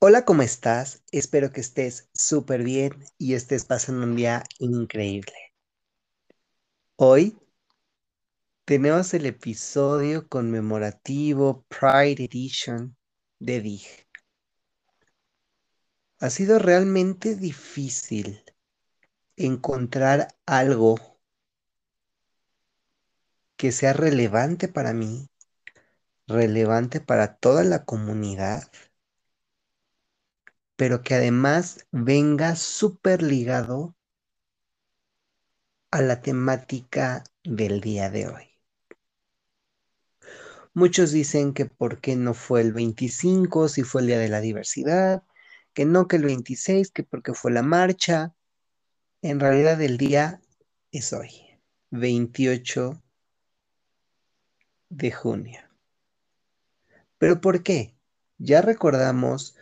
Hola, ¿cómo estás? Espero que estés súper bien y estés pasando un día increíble. Hoy tenemos el episodio conmemorativo Pride Edition de Dig. Ha sido realmente difícil encontrar algo que sea relevante para mí, relevante para toda la comunidad, pero que además venga súper ligado a la temática del día de hoy. Muchos dicen que por qué no fue el 25, si fue el Día de la Diversidad, que no que el 26, que porque fue la marcha. En realidad el día es hoy, 28 de junio. ¿Pero por qué? Ya recordamos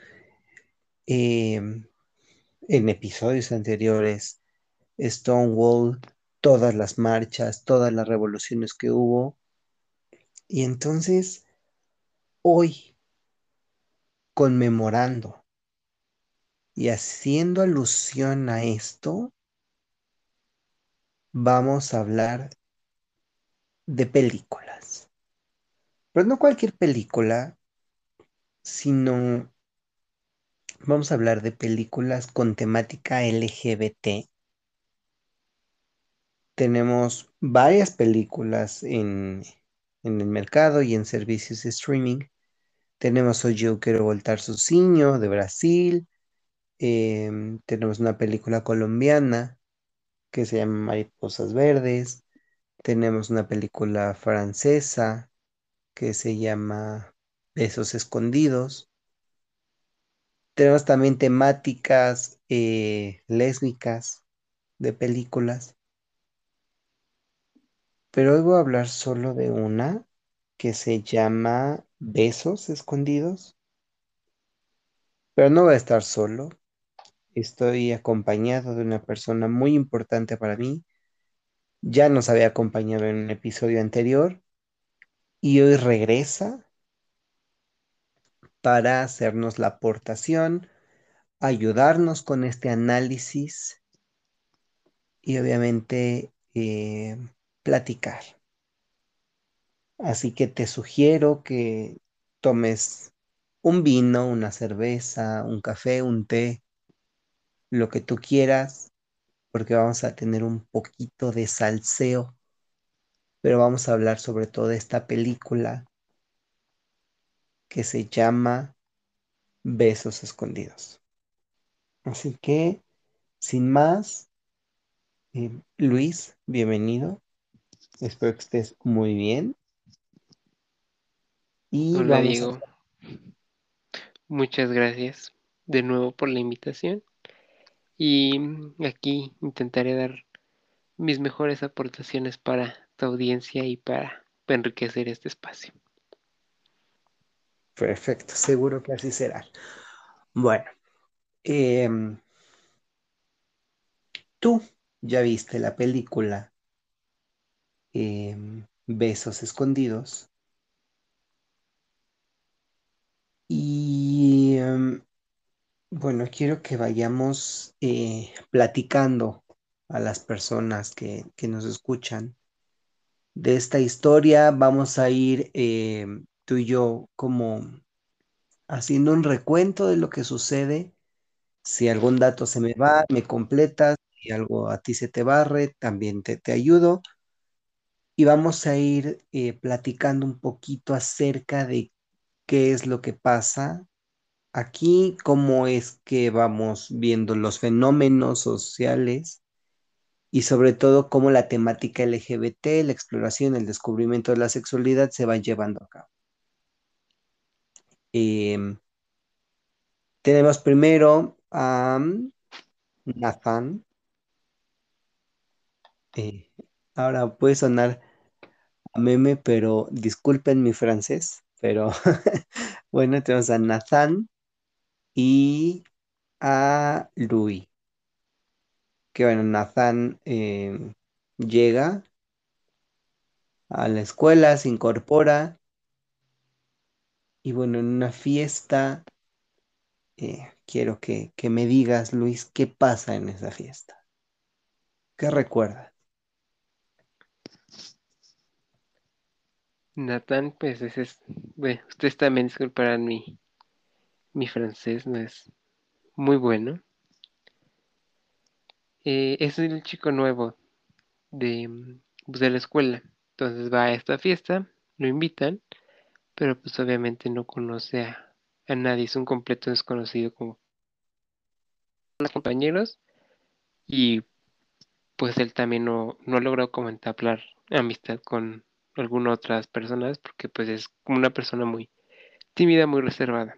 eh, en episodios anteriores Stonewall, todas las marchas, todas las revoluciones que hubo. Y entonces, hoy, conmemorando y haciendo alusión a esto, vamos a hablar de películas. Pero no cualquier película, sino vamos a hablar de películas con temática LGBT. Tenemos varias películas en, en el mercado y en servicios de streaming. Tenemos Hoy Yo Quiero Voltar Ciño de Brasil. Em, tenemos una película colombiana que se llama Mariposas Verdes. Tenemos una película francesa que se llama Besos Escondidos. Tenemos también temáticas eh, lésbicas de películas. Pero hoy voy a hablar solo de una que se llama Besos Escondidos. Pero no voy a estar solo. Estoy acompañado de una persona muy importante para mí. Ya nos había acompañado en un episodio anterior y hoy regresa para hacernos la aportación, ayudarnos con este análisis y obviamente eh, platicar. Así que te sugiero que tomes un vino, una cerveza, un café, un té, lo que tú quieras, porque vamos a tener un poquito de salseo, pero vamos a hablar sobre todo de esta película que se llama Besos Escondidos. Así que, sin más, eh, Luis, bienvenido. Espero que estés muy bien. Y Hola Diego. Muchas gracias de nuevo por la invitación. Y aquí intentaré dar mis mejores aportaciones para tu audiencia y para enriquecer este espacio. Perfecto, seguro que así será. Bueno, em, tú ya viste la película em, Besos Escondidos. Y em, bueno, quiero que vayamos eh, platicando a las personas que, nos escuchan de esta historia. Vamos a ir tú y yo como haciendo un recuento de lo que sucede. Si algún dato se me va, me completas. Si algo a ti se te barre, también te, te ayudo. Y vamos a ir eh, platicando un poquito acerca de qué es lo que pasa aquí, cómo es que vamos viendo los fenómenos sociales y sobre todo cómo la temática LGBT, la exploración, el descubrimiento de la sexualidad se va llevando a cabo. Em, tenemos primero a Nathan. Eh, ahora puede sonar a meme, pero disculpen mi francés, pero bueno, tenemos a Nathan y a Louis. Que bueno, Nathan em, llega a la escuela, se incorpora y bueno, en una fiesta eh, quiero que, que me digas, Luis, qué pasa en esa fiesta. ¿Qué recuerdas? Natán, pues ese es, bueno, ustedes también disculparán mi, mi francés, no es muy bueno. Eh, es el chico nuevo de, pues, de la escuela. Entonces va a esta fiesta, lo invitan, pero pues obviamente no conoce a, a nadie, es un completo desconocido como los compañeros y pues él también no, no logró como entablar amistad con algunas otras personas porque pues es como una persona muy tímida, muy reservada.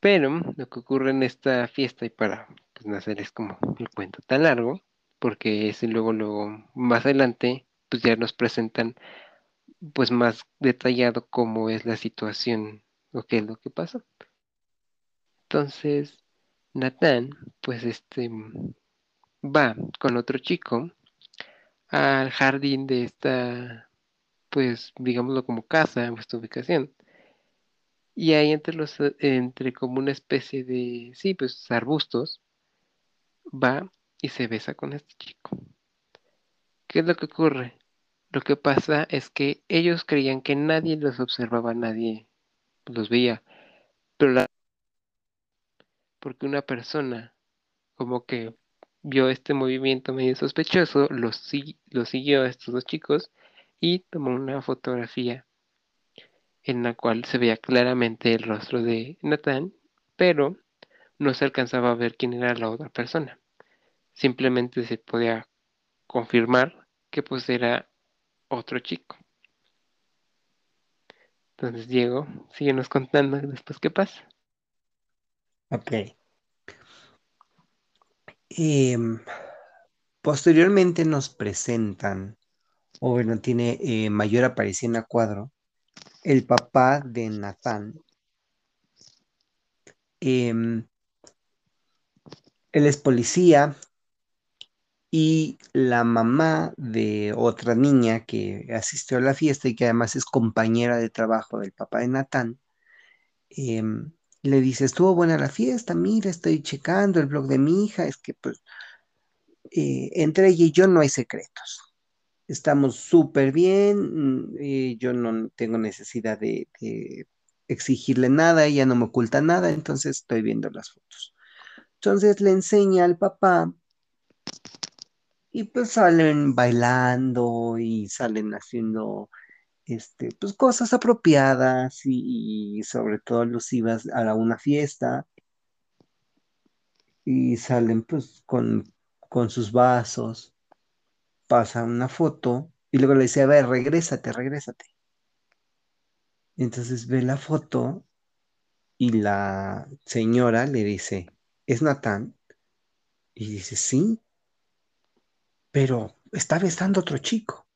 Pero lo que ocurre en esta fiesta y para pues, no hacer es como el cuento tan largo, porque ese luego, luego más adelante pues ya nos presentan pues más detallado cómo es la situación o qué es lo que pasa. Entonces, Natán, pues este va con otro chico al jardín de esta, pues digámoslo como casa, esta ubicación. Y ahí entre los, entre como una especie de, sí, pues arbustos, va y se besa con este chico. ¿Qué es lo que ocurre? Lo que pasa es que ellos creían que nadie los observaba, nadie los veía, pero la porque una persona como que vio este movimiento medio sospechoso, los, si- los siguió a estos dos chicos y tomó una fotografía en la cual se veía claramente el rostro de Nathan, pero no se alcanzaba a ver quién era la otra persona. Simplemente se podía confirmar que pues era otro chico. Entonces Diego, síguenos contando después qué pasa. Ok. Em, posteriormente nos presentan, o bueno, tiene eh, mayor aparición a cuadro, el papá de Natán. Em, él es policía y la mamá de otra niña que asistió a la fiesta y que además es compañera de trabajo del papá de Natán, em, le dice, estuvo buena la fiesta, mira, estoy checando el blog de mi hija, es que pues eh, entre ella y yo no hay secretos. Estamos súper bien, eh, yo no tengo necesidad de, de exigirle nada, ella no me oculta nada, entonces estoy viendo las fotos. Entonces le enseña al papá y pues salen bailando y salen haciendo este, pues cosas apropiadas y, sobre todo alusivas a una fiesta y salen pues con, con sus vasos, pasan una foto y luego le dice, a ver, regrésate, regrésate. Entonces ve la foto y la señora le dice, ¿es Natán? Y dice, sí, pero está besando otro chico.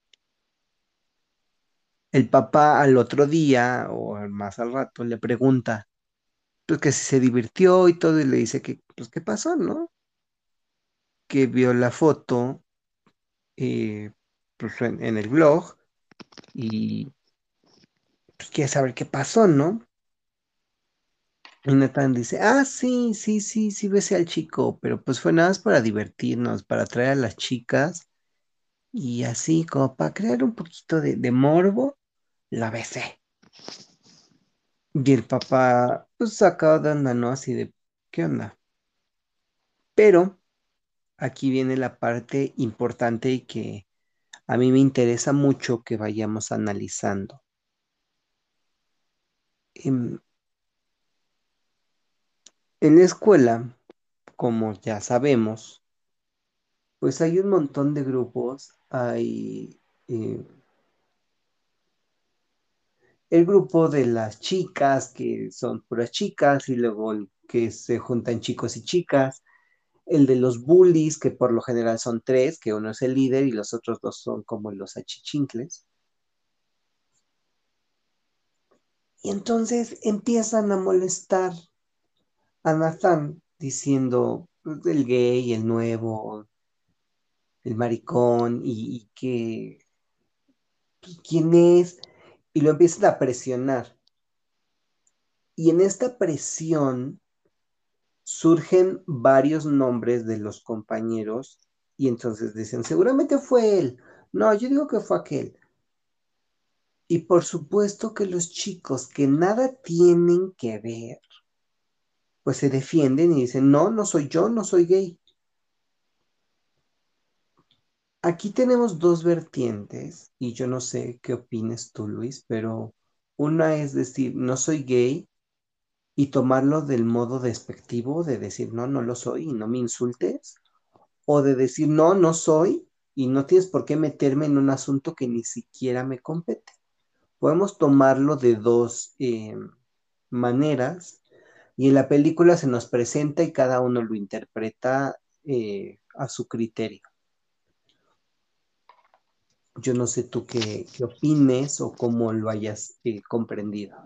El papá al otro día o más al rato le pregunta, pues que si se divirtió y todo y le dice que, pues qué pasó, ¿no? Que vio la foto eh, pues, en, en el blog y pues quiere saber qué pasó, ¿no? Y Nathan dice, ah, sí, sí, sí, sí besé al chico, pero pues fue nada más para divertirnos, para atraer a las chicas y así como para crear un poquito de, de morbo, la besé. Y el papá, pues sacado de onda, ¿no? Así de, ¿qué onda? Pero aquí viene la parte importante y que a mí me interesa mucho que vayamos analizando. En, en la escuela, como ya sabemos, pues hay un montón de grupos, hay eh, el grupo de las chicas, que son puras chicas, y luego que se juntan chicos y chicas, el de los bullies, que por lo general son tres, que uno es el líder y los otros dos son como los achichincles. Y entonces empiezan a molestar a Nathan diciendo pues, el gay, el nuevo, el maricón, y, y que pues, quién es, y lo empiezan a presionar. Y en esta presión surgen varios nombres de los compañeros y entonces dicen, seguramente fue él. No, yo digo que fue aquel. Y por supuesto que los chicos que nada tienen que ver, pues se defienden y dicen, no, no soy yo, no soy gay. Aquí tenemos dos vertientes y yo no sé qué opines tú, Luis, pero una es decir, no soy gay y tomarlo del modo despectivo de decir, no, no lo soy y no me insultes, o de decir, no, no soy y no tienes por qué meterme en un asunto que ni siquiera me compete. Podemos tomarlo de dos eh, maneras y en la película se nos presenta y cada uno lo interpreta eh, a su criterio. Yo no sé tú qué, qué opines o cómo lo hayas eh, comprendido.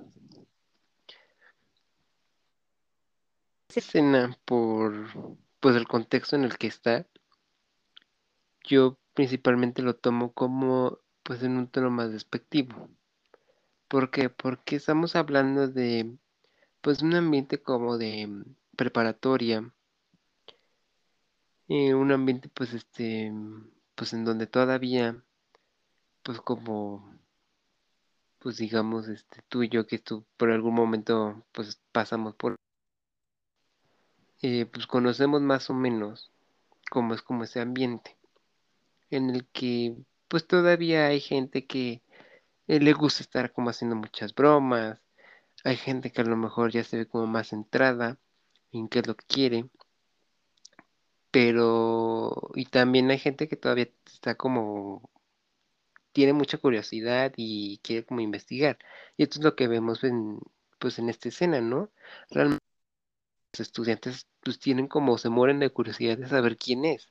Escena, por pues el contexto en el que está, yo principalmente lo tomo como pues en un tono más despectivo. ¿Por qué? Porque estamos hablando de pues un ambiente como de preparatoria, eh, un ambiente pues este pues en donde todavía pues como pues digamos este tú y yo que tú por algún momento pues pasamos por eh, pues conocemos más o menos cómo es como ese ambiente en el que pues todavía hay gente que eh, le gusta estar como haciendo muchas bromas, hay gente que a lo mejor ya se ve como más centrada en qué es lo que quiere, pero y también hay gente que todavía está como tiene mucha curiosidad y quiere como investigar. Y esto es lo que vemos en pues en esta escena, ¿no? Realmente los estudiantes pues tienen como se mueren de curiosidad de saber quién es.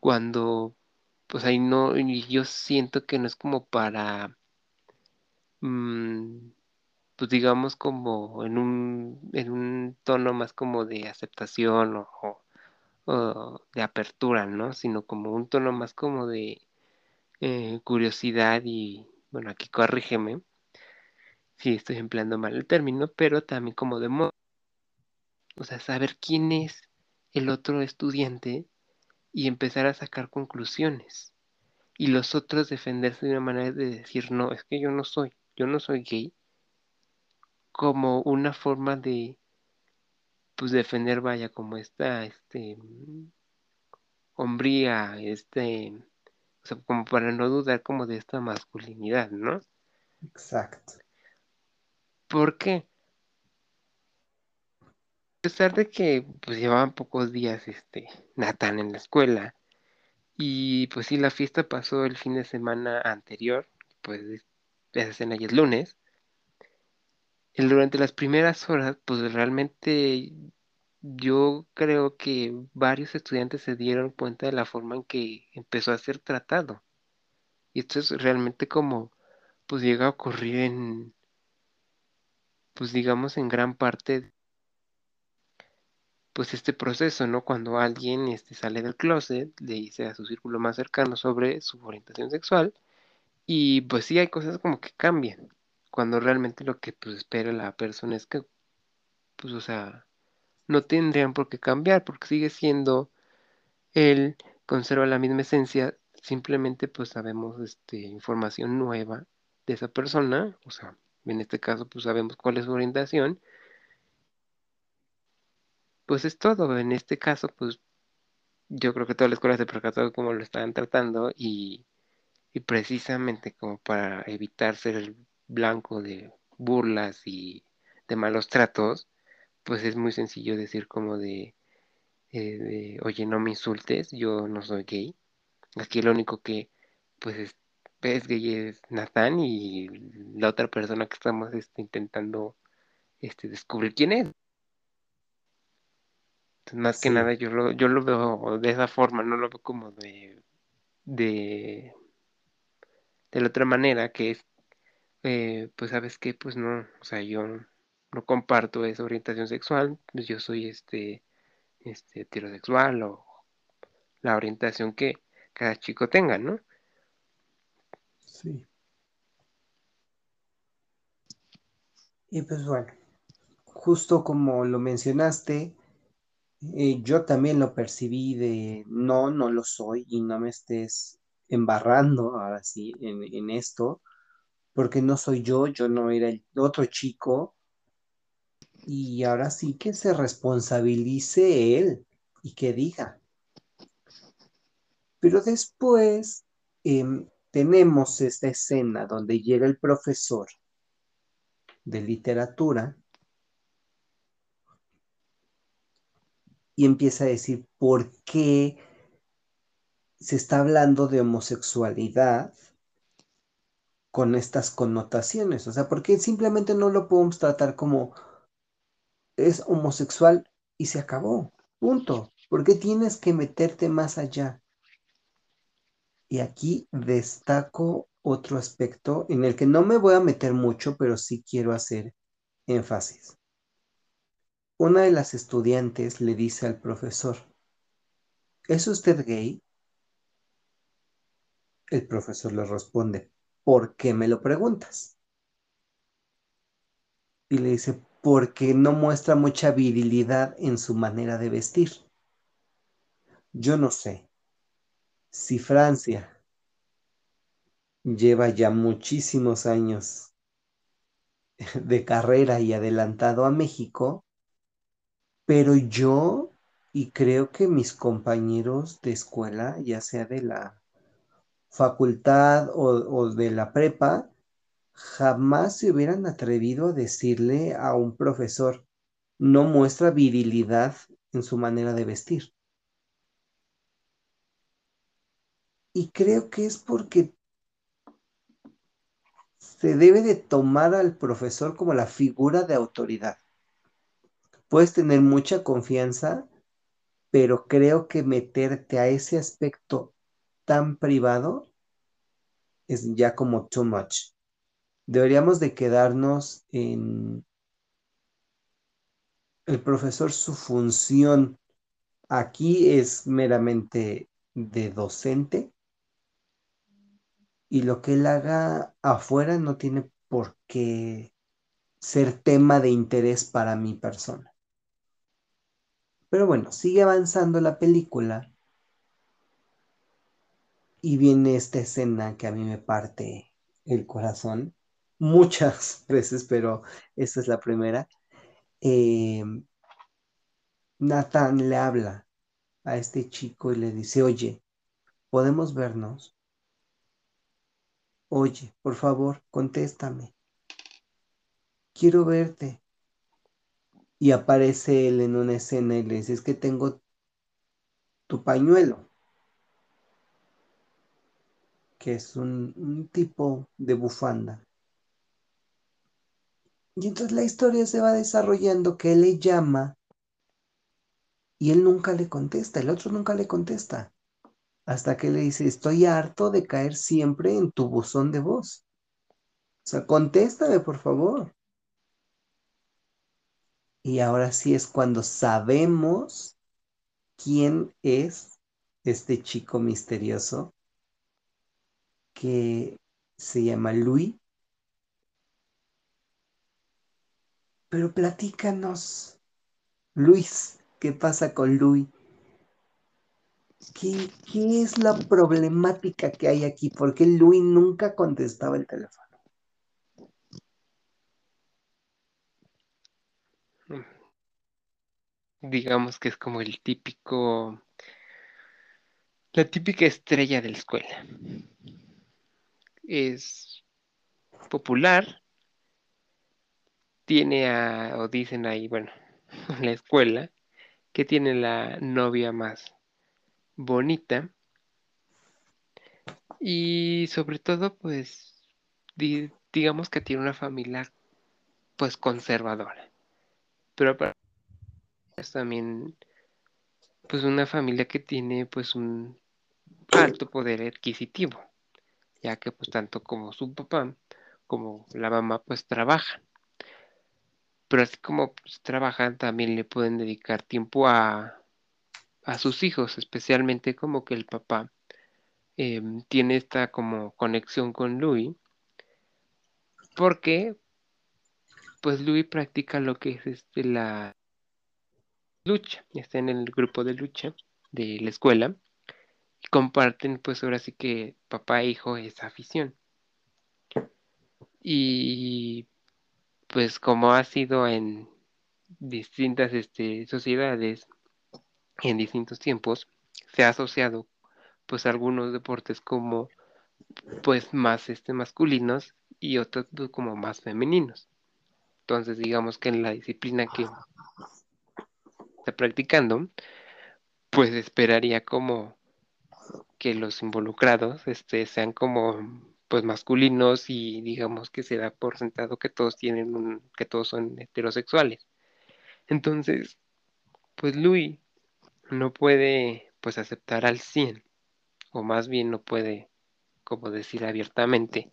Cuando pues ahí no, y yo siento que no es como para, mm, pues digamos como en un, en un tono más como de aceptación o, de apertura, ¿no? Sino como un tono más como de eh, curiosidad y, bueno, aquí corrígeme si estoy empleando mal el término, pero también como de modo, o sea, saber quién es el otro estudiante y empezar a sacar conclusiones. y los otros defenderse de una manera de decir, no, es que yo no soy, yo no soy gay, como una forma de, pues, defender, vaya, como esta, este, hombría, este, o sea, como para no dudar como de esta masculinidad, ¿no? Exacto. ¿Por qué? A pesar de que, pues, llevaban pocos días, este, Natán en la escuela, y pues sí, la fiesta pasó el fin de semana anterior, pues, esa escena ya es lunes, durante las primeras horas, pues realmente yo creo que varios estudiantes se dieron cuenta de la forma en que empezó a ser tratado. Y esto es realmente como, pues llega a ocurrir en, pues digamos, en gran parte, pues este proceso, ¿no? Cuando alguien este, sale del closet, le dice a su círculo más cercano sobre su orientación sexual, y pues sí hay cosas como que cambian, cuando realmente lo que pues espera la persona es que, pues, o sea, no tendrían por qué cambiar, porque sigue siendo él, conserva la misma esencia, simplemente pues sabemos este, información nueva de esa persona, o sea, en este caso pues sabemos cuál es su orientación, pues es todo, en este caso pues yo creo que toda la escuela se percató de cómo lo estaban tratando y, y precisamente como para evitar ser blanco de burlas y de malos tratos, pues es muy sencillo decir como de eh, de, oye, no me insultes, yo no soy gay. Aquí lo único que, pues, es, es gay es Nathan y la otra persona que estamos este, intentando este, descubrir quién es. Entonces, más que nada, yo lo, yo lo veo de esa forma, no lo veo como de, de, de la otra manera, que es, eh, pues, ¿sabes qué? Pues no, o sea, yo no comparto esa orientación sexual, pues yo soy este, este, heterosexual o la orientación que cada chico tenga, ¿no? sí. Y pues bueno. justo como lo mencionaste, eh, yo también lo percibí de no, no lo soy y no me estés embarrando ahora sí en, en esto, porque no soy yo, yo no era el otro chico y ahora sí que se responsabilice él y que diga. Pero después em, tenemos esta escena donde llega el profesor de literatura y empieza a decir por qué se está hablando de homosexualidad con estas connotaciones. O sea, ¿por qué simplemente no lo podemos tratar como es homosexual y se acabó? Punto. ¿Por qué tienes que meterte más allá? Y aquí destaco otro aspecto en el que no me voy a meter mucho, pero sí quiero hacer énfasis. Una de las estudiantes le dice al profesor, ¿es usted gay? El profesor le responde, ¿por qué me lo preguntas? Y le dice, porque no muestra mucha virilidad en su manera de vestir. Yo no sé si Francia lleva ya muchísimos años de carrera y adelantado a México, pero yo y creo que mis compañeros de escuela, ya sea de la facultad o, de la prepa, jamás se hubieran atrevido a decirle a un profesor, no muestra virilidad en su manera de vestir. Y creo que es porque se debe de tomar al profesor como la figura de autoridad. Puedes tener mucha confianza, pero creo que meterte a ese aspecto tan privado es ya como too much. Deberíamos de quedarnos en el profesor, su función aquí es meramente de docente y lo que él haga afuera no tiene por qué ser tema de interés para mi persona. Pero bueno, sigue avanzando la película y viene esta escena que a mí me parte el corazón muchas veces, pero esta es la primera. Eh, Nathan le habla a este chico y le dice, oye, ¿podemos vernos? Oye, por favor, contéstame. Quiero verte. Y aparece él en una escena y le dice, es que tengo tu pañuelo, que es un, tipo de bufanda. Y entonces la historia se va desarrollando que él le llama y él nunca le contesta, el otro nunca le contesta. Hasta que le dice, estoy harto de caer siempre en tu buzón de voz. O sea, contéstame, por favor. Y ahora sí es cuando sabemos quién es este chico misterioso que se llama Luis. Pero platícanos, Luis, ¿qué pasa con Luis? ¿Qué, ¿Qué, es la problemática que hay aquí? ¿Por qué Luis nunca contestaba el teléfono? Digamos que es como el típico, la típica estrella de la escuela. Es popular, tiene a, o dicen ahí, bueno, en la escuela, que tiene la novia más bonita. Y sobre todo pues di, digamos que tiene una familia pues conservadora. Pero es también pues una familia que tiene pues un alto poder adquisitivo ya que pues tanto como su papá como la mamá pues trabajan. Pero así como pues, trabajan también le pueden dedicar tiempo a a sus hijos, especialmente como que el papá eh, tiene esta como conexión con Louis, porque pues Louis practica lo que es este, la lucha, está en el grupo de lucha de la escuela comparten pues ahora sí que papá e hijo esa afición. Y pues como ha sido en distintas este, sociedades en distintos tiempos, se ha asociado pues algunos deportes como pues más este masculinos y otros pues, como más femeninos. Entonces digamos que en la disciplina que está practicando, pues esperaría como que los involucrados este, sean como pues masculinos y digamos que se da por sentado que todos tienen un, que todos son heterosexuales. Entonces, pues Louis no puede pues aceptar al 100 o más bien no puede como decir abiertamente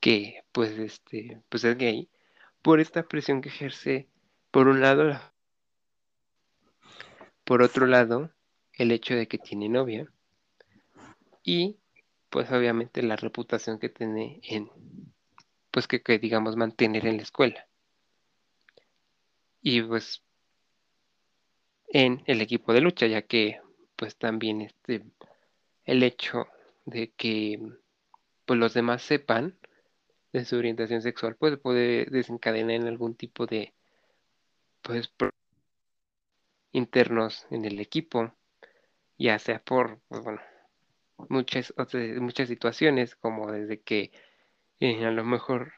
que pues este pues es gay por esta presión que ejerce por un lado la por otro lado, el hecho de que tiene novia y pues obviamente la reputación que tiene en, pues que, digamos mantener en la escuela. Y pues en el equipo de lucha, ya que pues también este, el hecho de que pues los demás sepan de su orientación sexual, pues puede desencadenar en algún tipo de pues internos en el equipo, ya sea por, pues, bueno, muchas, muchas situaciones, como desde que eh, a lo mejor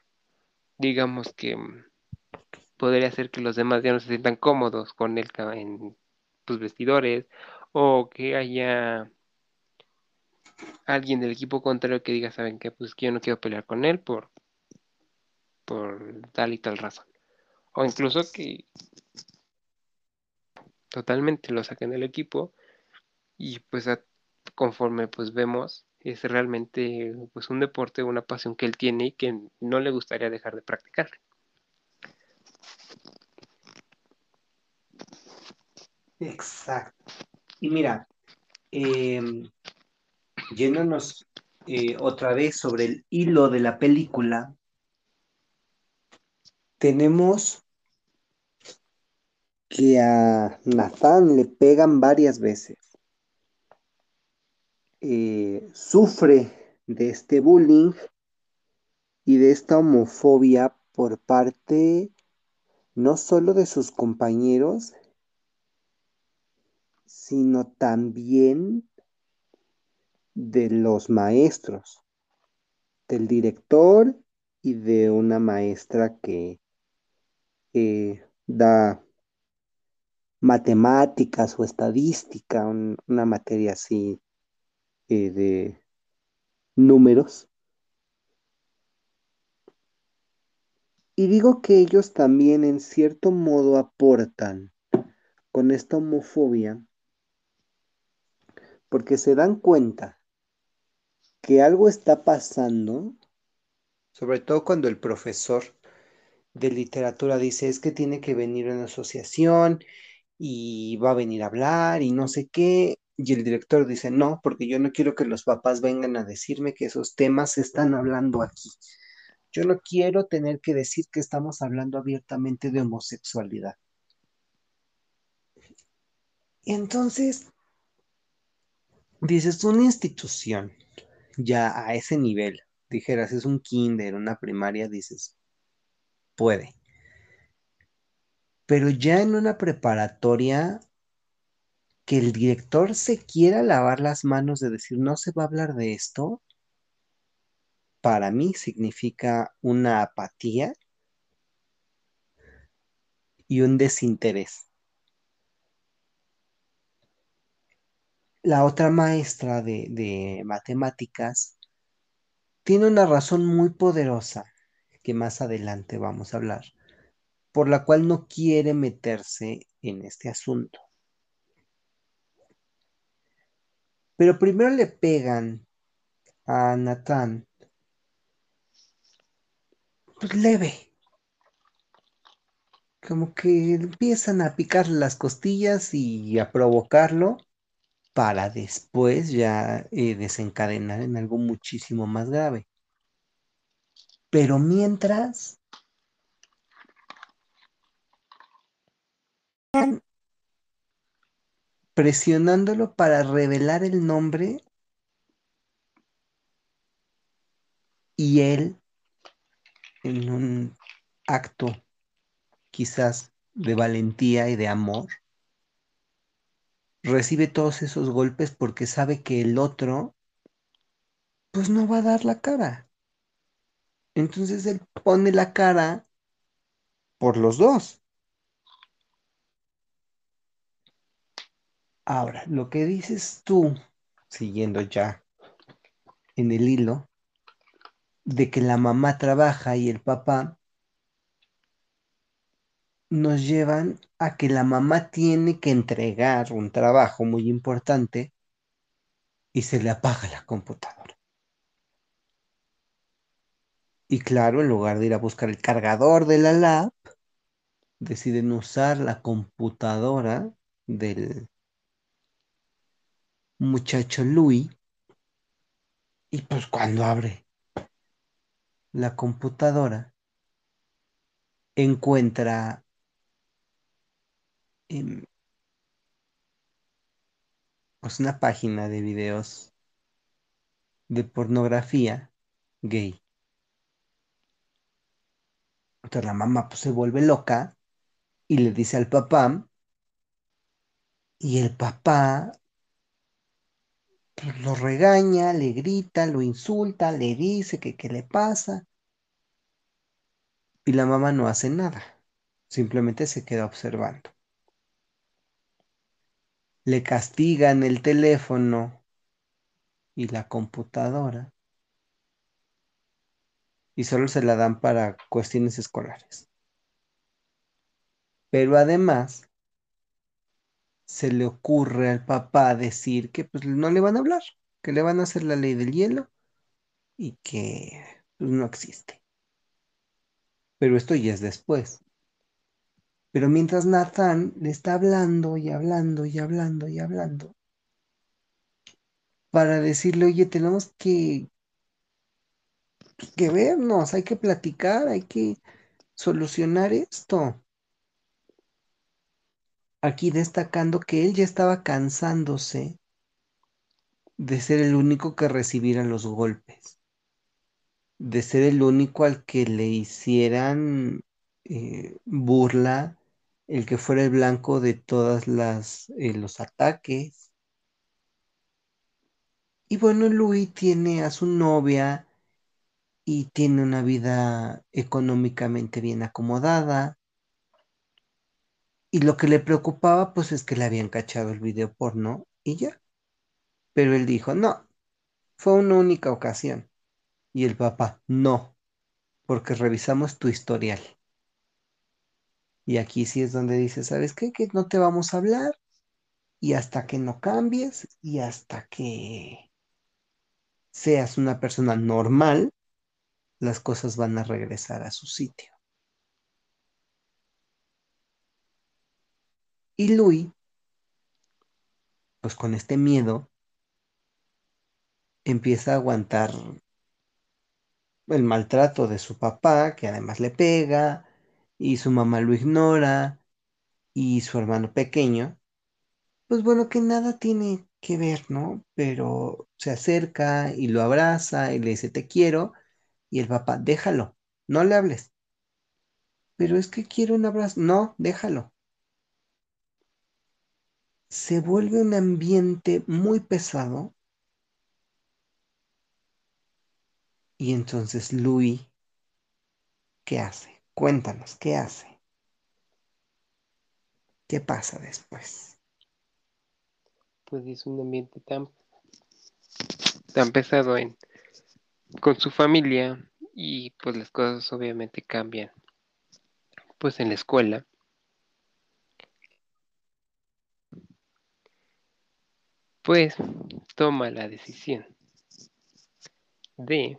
digamos que mm, podría ser que los demás ya no se sientan cómodos con él en sus vestidores o que haya alguien del equipo contrario que diga, saben que pues que yo no quiero pelear con él por por tal y tal razón. O incluso que totalmente lo saquen del equipo y pues conforme pues vemos es realmente pues un deporte, una pasión que él tiene y que no le gustaría dejar de practicar. Exacto. Y mira, em, yéndonos eh, otra vez sobre el hilo de la película, tenemos que a Nathan le pegan varias veces. Eh, sufre de este bullying y de esta homofobia por parte no solo de sus compañeros, sino también de los maestros, del director y de una maestra que da matemáticas o estadística, una materia así eh, de números. Y digo que ellos también en cierto modo aportan con esta homofobia porque se dan cuenta que algo está pasando, sobre todo cuando el profesor de literatura dice es que tiene que venir una asociación y va a venir a hablar y no sé qué. Y el director dice, no, porque yo no quiero que los papás vengan a decirme que esos temas se están hablando aquí. Yo no quiero tener que decir que estamos hablando abiertamente de homosexualidad. Entonces, dices, una institución ya a ese nivel, dijeras, es un kinder, una primaria, dices, puede. Pero ya en una preparatoria, que el director se quiera lavar las manos de decir no se va a hablar de esto, para mí significa una apatía y un desinterés. La otra maestra de, de matemáticas tiene una razón muy poderosa que más adelante vamos a hablar por la cual no quiere meterse en este asunto. Pero primero le pegan a Natán, pues leve, como que empiezan a picar las costillas y a provocarlo para después ya eh, desencadenar en algo muchísimo más grave. Pero mientras presionándolo para revelar el nombre y él, en un acto quizás de valentía y de amor, recibe todos esos golpes porque sabe que el otro, pues no va a dar la cara. Entonces él pone la cara por los dos. Ahora, lo que dices tú, siguiendo ya en el hilo, de que la mamá trabaja y el papá, nos llevan a que la mamá tiene que entregar un trabajo muy importante y se le apaga la computadora. Y claro, en lugar de ir a buscar el cargador de la lap, deciden usar la computadora del muchacho Louis. Y pues cuando abre la computadora, encuentra em, pues una página de videos de pornografía gay. Entonces la mamá pues se vuelve loca y le dice al papá y el papá pues, lo regaña, le grita, lo insulta, le dice que qué le pasa. Y la mamá no hace nada, simplemente se queda observando. Le castigan el teléfono y la computadora y solo se la dan para cuestiones escolares. Pero además se le ocurre al papá decir que pues no le van a hablar, que le van a hacer la ley del hielo y que pues, no existe. Pero esto ya es después. Pero mientras Nathan le está hablando y hablando y hablando y hablando para decirle, oye, tenemos que, que vernos, hay que platicar, hay que solucionar esto. Aquí destacando que él ya estaba cansándose de ser el único que recibiera los golpes, de ser el único al que le hicieran eh, burla, el que fuera el blanco de todas las eh, los ataques. Y bueno, Louis tiene a su novia y tiene una vida económicamente bien acomodada. Y lo que le preocupaba, pues es que le habían cachado el video porno y ya. Pero él dijo, no, fue una única ocasión. Y el papá, no, porque revisamos tu historial. Y aquí sí es donde dice, ¿sabes qué? Que no te vamos a hablar. Y hasta que no cambies y hasta que seas una persona normal, las cosas van a regresar a su sitio. Y Louis, pues con este miedo, empieza a aguantar el maltrato de su papá, que además le pega, y su mamá lo ignora, y su hermano pequeño, pues bueno, que nada tiene que ver, ¿no? Pero se acerca y lo abraza y le dice, te quiero, y el papá, déjalo, no le hables. Pero es que quiero un abrazo, no, déjalo. Se vuelve un ambiente muy pesado. Y entonces Louis, ¿qué hace? Cuéntanos, ¿qué hace? ¿Qué pasa después? Pues es un ambiente tan, tan pesado en, con su familia y pues las cosas obviamente cambian. Pues en la escuela. Pues toma la decisión de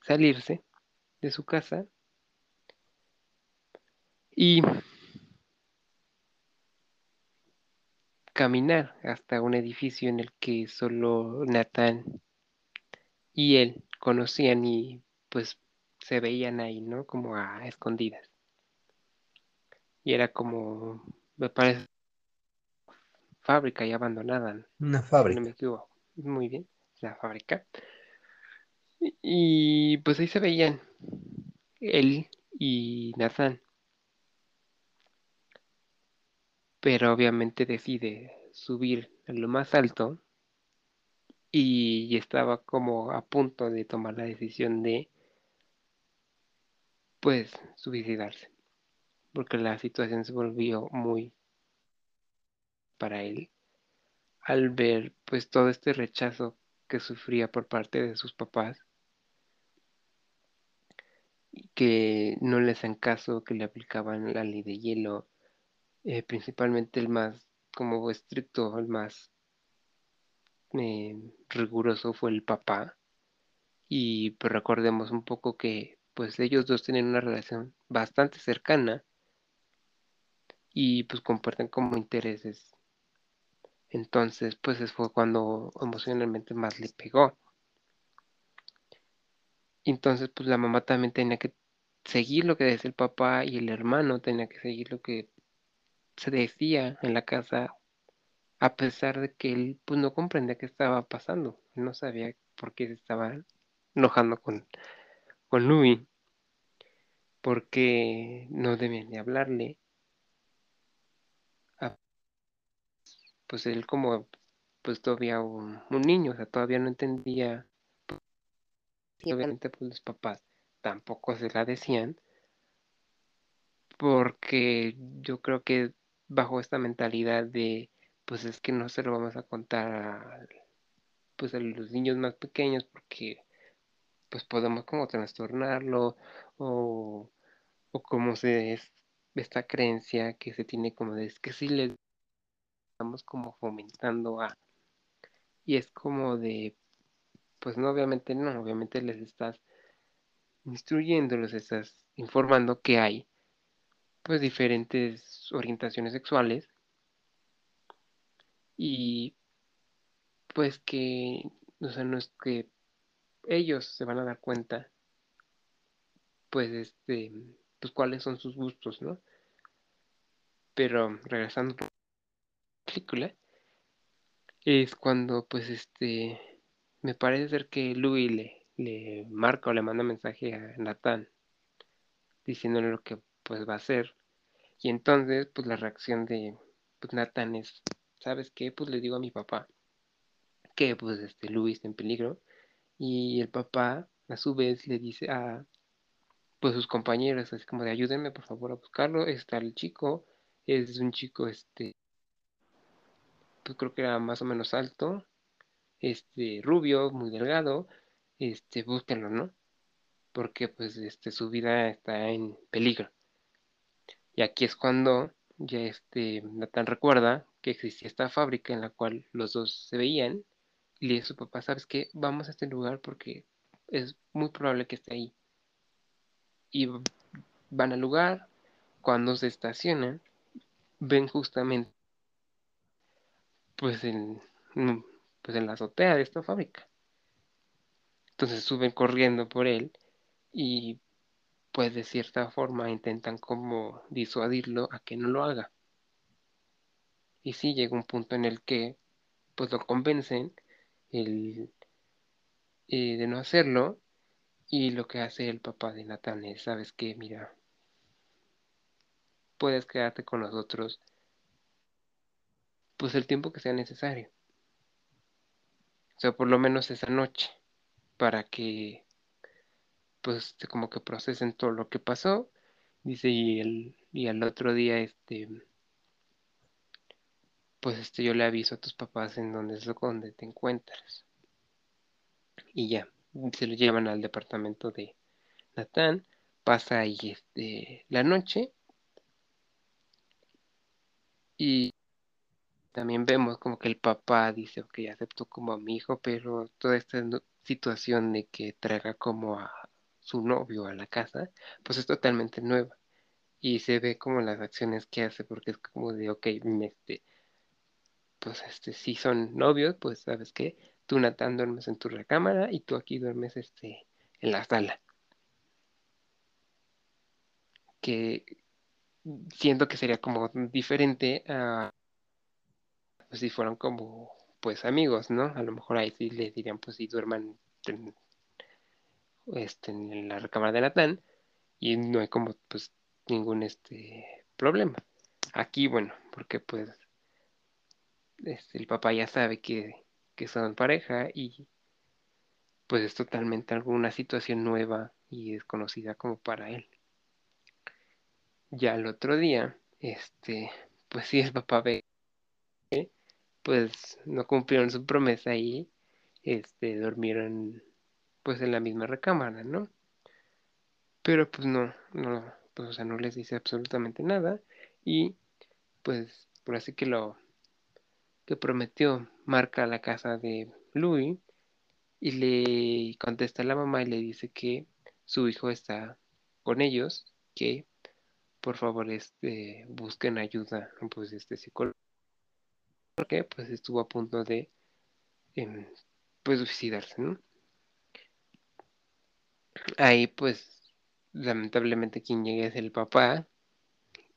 salirse de su casa y caminar hasta un edificio en el que solo Nathan y él conocían y pues se veían ahí, ¿no? Como a escondidas. Y era como, me parece, fábrica ya abandonada. Una no fábrica. me equivoco. Muy bien, la fábrica. Y pues ahí se veían él y Nathan. Pero obviamente decide subir a lo más alto y estaba como a punto de tomar la decisión de pues suicidarse. Porque la situación se volvió muy para él al ver pues todo este rechazo que sufría por parte de sus papás que no le hacen caso, que le aplicaban la ley de hielo, eh, principalmente el más como estricto, el más eh, riguroso fue el papá. Y pues recordemos un poco que pues ellos dos tienen una relación bastante cercana y pues comparten como intereses. Entonces pues fue cuando emocionalmente más le pegó. Entonces pues la mamá también tenía que seguir lo que decía el papá y el hermano tenía que seguir lo que se decía en la casa a pesar de que él pues no comprendía qué estaba pasando, no sabía por qué se estaba enojando con, con Louis, porque no debían de hablarle. Pues él como pues todavía un, un, niño, o sea, todavía no entendía. Y obviamente pues los papás tampoco se la decían, porque yo creo que bajo esta mentalidad de pues es que no se lo vamos a contar a, pues a los niños más pequeños porque pues podemos como trastornarlo o, o como se es esta creencia que se tiene como de es que si le estamos como fomentando a y es como de pues no obviamente no obviamente les estás instruyendo les estás informando que hay pues diferentes orientaciones sexuales y pues que o sea no es que ellos se van a dar cuenta pues este pues cuáles son sus gustos no pero regresando es cuando pues este me parece ser que Louis le, le marca o le manda mensaje a Nathan diciéndole lo que pues va a hacer. Y entonces pues la reacción de pues Nathan es sabes qué pues le digo a mi papá que pues este Louis está en peligro. Y el papá a su vez le dice a pues sus compañeros así como de ayúdenme por favor a buscarlo. Está el chico es un chico este pues creo que era más o menos alto este rubio muy delgado este búsquenlo no porque pues este su vida está en peligro. Y aquí es cuando ya este Nathan recuerda que existía esta fábrica en la cual los dos se veían y le dice a su papá sabes qué vamos a este lugar porque es muy probable que esté ahí y van al lugar cuando se estacionan ven justamente pues en, pues en la azotea de esta fábrica. Entonces suben corriendo por él y pues de cierta forma intentan como disuadirlo a que no lo haga. Y sí llega un punto en el que pues lo convencen eh, de no hacerlo y lo que hace el papá de Nathan es, sabes que mira, puedes quedarte con nosotros pues el tiempo que sea necesario. O sea, por lo menos esa noche, para que pues como que procesen todo lo que pasó. Dice, y el, y al otro día, este, pues este, yo le aviso a tus papás en donde es donde te encuentras. Y ya, se lo llevan al departamento de Natán, pasa ahí este, la noche. Y también vemos como que el papá dice, ok, acepto como a mi hijo, pero toda esta situación de que traiga como a su novio a la casa, pues es totalmente nueva. Y se ve como las acciones que hace, porque es como de, ok, este, pues este, si son novios, pues sabes que tú Natán duermes en tu recámara y tú aquí duermes este, en la sala. Que siento que sería como diferente a si fueran como pues amigos, ¿no? A lo mejor ahí sí le dirían pues si duerman en, este, en la recámara de Natán y no hay como pues ningún este problema. Aquí, bueno, porque pues este, el papá ya sabe que, que son pareja y pues es totalmente alguna situación nueva y desconocida como para él. Ya el otro día, este, pues sí, el papá ve, pues no cumplieron su promesa y este, durmieron pues en la misma recámara, ¿no? Pero pues no, no, pues o sea, no les dice absolutamente nada y pues por así que lo que prometió marca a la casa de Louis y le contesta a la mamá y le dice que su hijo está con ellos, que por favor este, busquen ayuda pues este psicólogo porque pues estuvo a punto de eh, pues suicidarse, ¿no? Ahí pues lamentablemente quien llega es el papá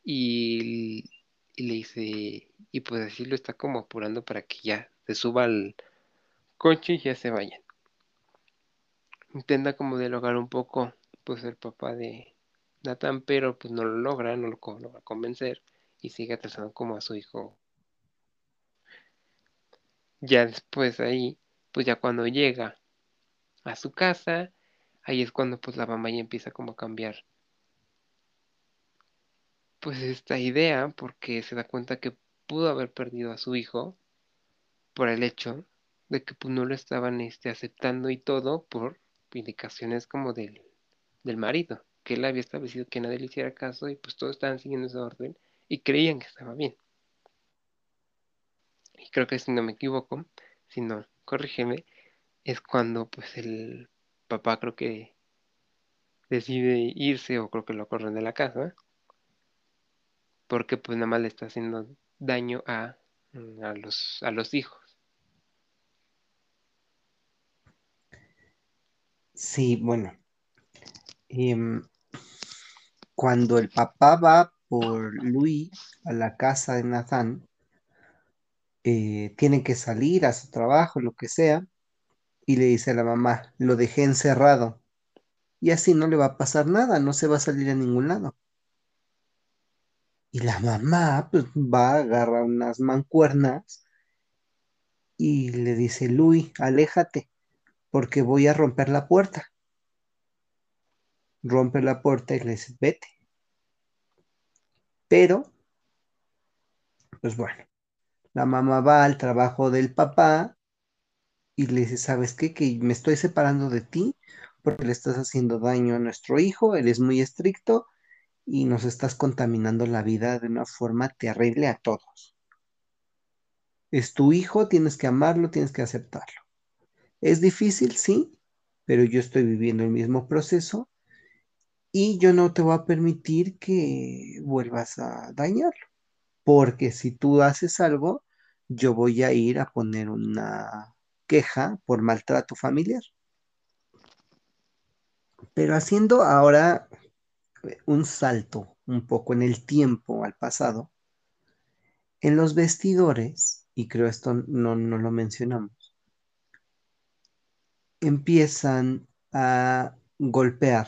y, y, le dice y pues así lo está como apurando para que ya se suba al coche y ya se vayan. Intenta como dialogar un poco pues el papá de Nathan, pero pues no lo logra, no lo logra convencer y sigue atrasando como a su hijo. Ya después ahí, pues ya cuando llega a su casa, ahí es cuando pues la mamá ya empieza como a cambiar pues esta idea porque se da cuenta que pudo haber perdido a su hijo por el hecho de que pues no lo estaban este, aceptando y todo por indicaciones como del, del marido, que él había establecido que nadie le hiciera caso y pues todos estaban siguiendo esa orden y creían que estaba bien. Y creo que si no me equivoco, si no, corrígeme, es cuando pues el papá creo que decide irse o creo que lo corren de la casa porque pues nada más le está haciendo daño a, a, los, a los hijos. Sí, bueno. em, cuando el papá va por Luis a la casa de Nathan, eh, tiene que salir a su trabajo, lo que sea, y le dice a la mamá, lo dejé encerrado. Y así no le va a pasar nada, no se va a salir a ningún lado. Y la mamá, pues va, agarra unas mancuernas y le dice, Luis, aléjate, porque voy a romper la puerta. Rompe la puerta y le dice, vete. Pero, pues bueno, la mamá va al trabajo del papá y le dice, ¿sabes qué? Que me estoy separando de ti porque le estás haciendo daño a nuestro hijo, él es muy estricto y nos estás contaminando la vida de una forma terrible a todos. Es tu hijo, tienes que amarlo, tienes que aceptarlo. Es difícil, sí, pero yo estoy viviendo el mismo proceso y yo no te voy a permitir que vuelvas a dañarlo, porque si tú haces algo, yo voy a ir a poner una queja por maltrato familiar. Pero haciendo ahora un salto un poco en el tiempo al pasado, en los vestidores, y creo esto no, no lo mencionamos, empiezan a golpear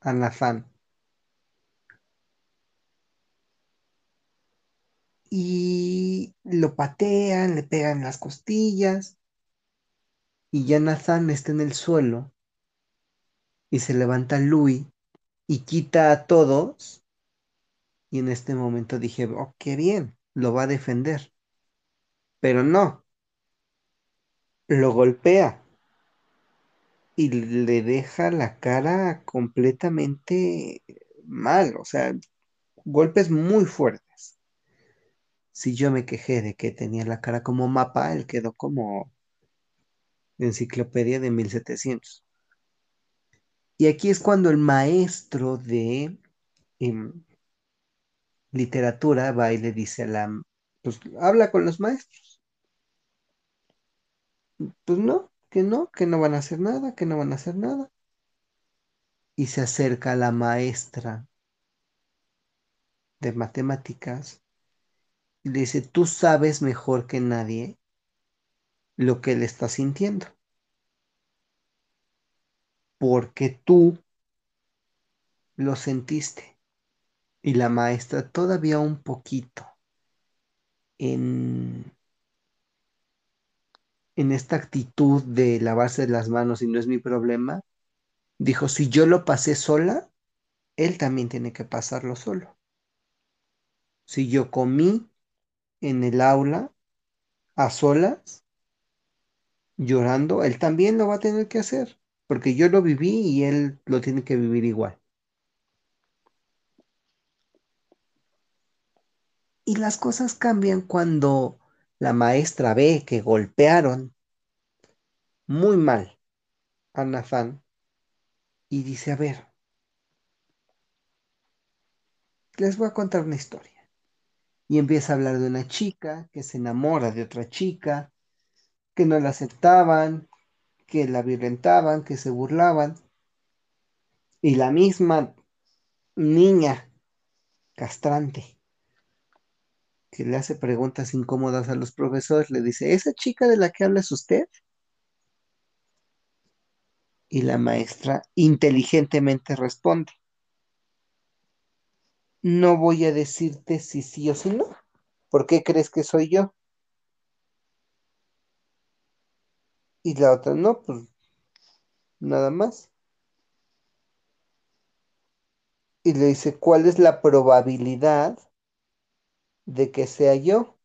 a Nathan. Y lo patean, le pegan las costillas, y ya Nathan está en el suelo, y se levanta Louis y quita a todos. Y en este momento dije, oh, qué bien, lo va a defender. Pero no, lo golpea y le deja la cara completamente mal, o sea, golpes muy fuertes. Si yo me quejé de que tenía la cara como mapa, él quedó como enciclopedia de 1700. Y aquí es cuando el maestro de em, literatura va y le dice a la, pues habla con los maestros. Pues no, que no, que no van a hacer nada, que no van a hacer nada. Y se acerca a la maestra de matemáticas Le dice, tú sabes mejor que nadie lo que él está sintiendo. Porque tú lo sentiste. Y la maestra todavía un poquito en, en esta actitud de lavarse las manos y no es mi problema, dijo, si yo lo pasé sola, él también tiene que pasarlo solo. Si yo comí en el aula a solas, llorando, él también lo va a tener que hacer, porque yo lo viví y él lo tiene que vivir igual. Y las cosas cambian cuando la maestra ve que golpearon muy mal a Nathan y dice, a ver, les voy a contar una historia. Y empieza a hablar de una chica que se enamora de otra chica, que no la aceptaban, que la violentaban, que se burlaban. Y la misma niña castrante que le hace preguntas incómodas a los profesores, le dice, ¿esa chica de la que habla es usted? Y la maestra inteligentemente responde, no voy a decirte si sí o si no. ¿Por qué crees que soy yo? Y la otra, no, pues nada más. Y le dice, ¿cuál es la probabilidad de que sea yo?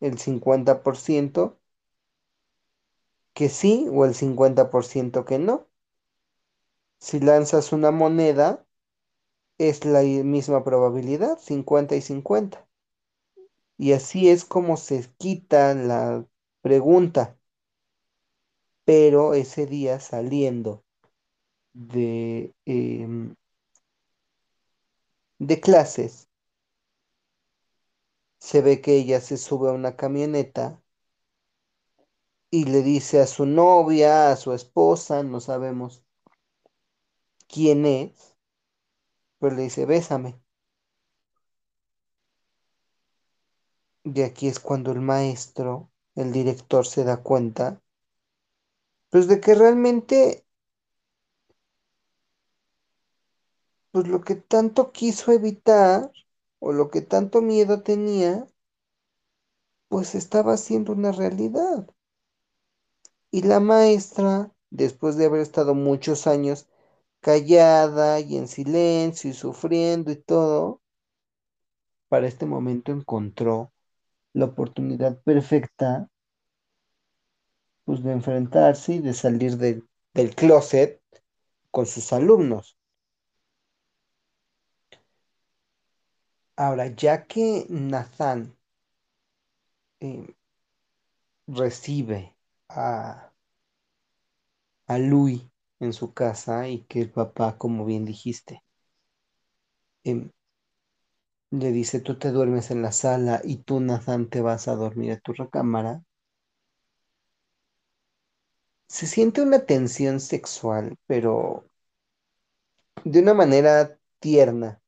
¿El 50% que sí o el 50% que no? Si lanzas una moneda, es la misma probabilidad, 50 y 50. Y así es como se quita la pregunta. Pero ese día saliendo de, em, de clases, se ve que ella se sube a una camioneta y le dice a su novia, a su esposa, no sabemos quién es, pero le dice, bésame. Y aquí es cuando el maestro, el director, se da cuenta, pues de que realmente, pues lo que tanto quiso evitar, o lo que tanto miedo tenía, pues estaba siendo una realidad. Y la maestra, después de haber estado muchos años callada y en silencio y sufriendo y todo, para este momento encontró la oportunidad perfecta pues, de enfrentarse y de salir de- del closet con sus alumnos. Ahora, ya que Nathan eh, recibe a, a Louis en su casa y que el papá, como bien dijiste, em, le dice, tú te duermes en la sala y tú, Nathan, te vas a dormir a tu recámara, se siente una tensión sexual, pero de una manera tierna.